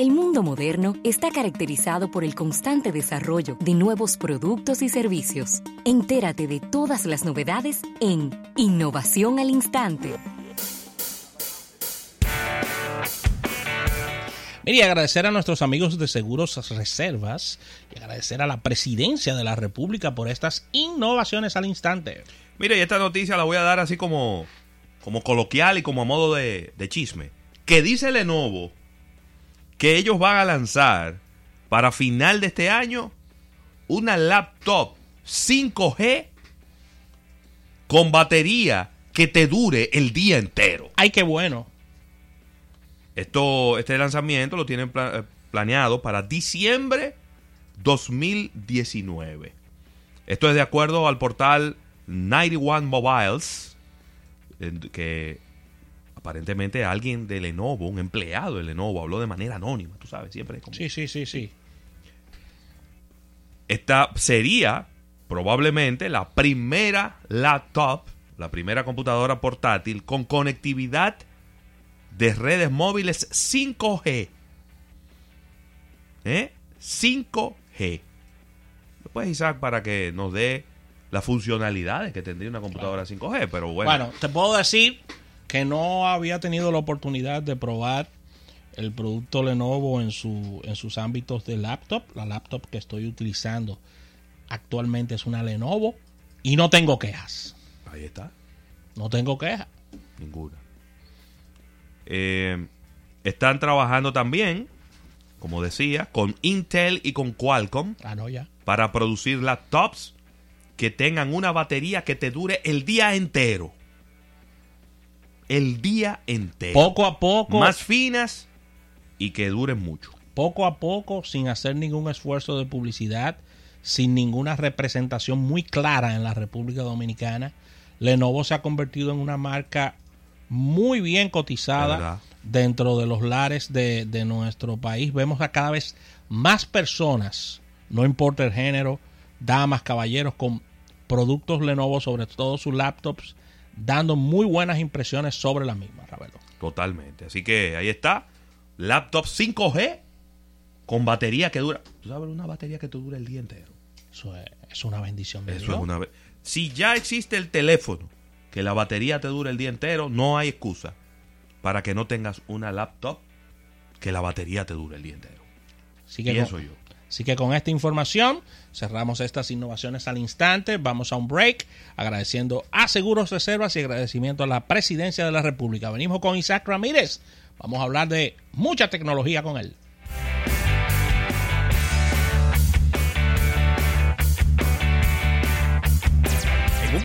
El mundo moderno está caracterizado por el constante desarrollo de nuevos productos y servicios. Entérate de todas las novedades en Innovación al Instante. Mire, agradecer a nuestros amigos de Seguros Reservas y agradecer a la Presidencia de la República por estas innovaciones al instante. Mire, y esta noticia la voy a dar así como, como coloquial y como a modo de, de chisme. Que dice Lenovo que ellos van a lanzar para final de este año una laptop 5G con batería que te dure el día entero. ¡Ay, qué bueno! Esto, este lanzamiento lo tienen pla- eh, planeado para diciembre 2019. Esto es de acuerdo al portal 91 Mobiles, que aparentemente alguien de Lenovo, un empleado de Lenovo, habló de manera anónima, tú sabes, siempre es como- Sí, sí, sí, sí. Esta sería probablemente la primera laptop, la primera computadora portátil con conectividad de redes móviles 5G. ¿Eh? 5G. Después Isaac para que nos dé las funcionalidades que tendría una computadora 5G, pero bueno. Bueno, te puedo decir que no había tenido la oportunidad de probar el producto Lenovo en, su, en sus ámbitos de laptop. La laptop que estoy utilizando actualmente es una Lenovo y no tengo quejas. Ahí está. No tengo quejas. Ninguna. Eh, están trabajando también, como decía, con Intel y con Qualcomm Ah, no, ya. para producir laptops que tengan una batería que te dure el día entero. El día entero. Poco a poco, Más finas y que duren mucho. poco a poco, sin hacer ningún esfuerzo de publicidad, sin ninguna representación muy clara en la República Dominicana, Lenovo se ha convertido en una marca muy bien cotizada dentro de los lares de, de nuestro país. Vemos a cada vez más personas, no importa el género, damas, caballeros, con productos Lenovo, sobre todo sus laptops, dando muy buenas impresiones sobre la misma, Ravelo. Totalmente. Así que ahí está. Laptop 5G con batería que dura. ¿Tú sabes una batería que te dura el día entero? Eso es, es una bendición de Eso Dios. es una vez. Si ya existe el teléfono que la batería te dura el día entero, no hay excusa para que no tengas una laptop que la batería te dure el día entero. Así que Pienso con- yo. Así que con esta información cerramos estas innovaciones al instante. Vamos a un break agradeciendo a Seguros Reservas y agradecimiento a la Presidencia de la República. Venimos con Isaac Ramírez. Vamos a hablar de mucha tecnología con él.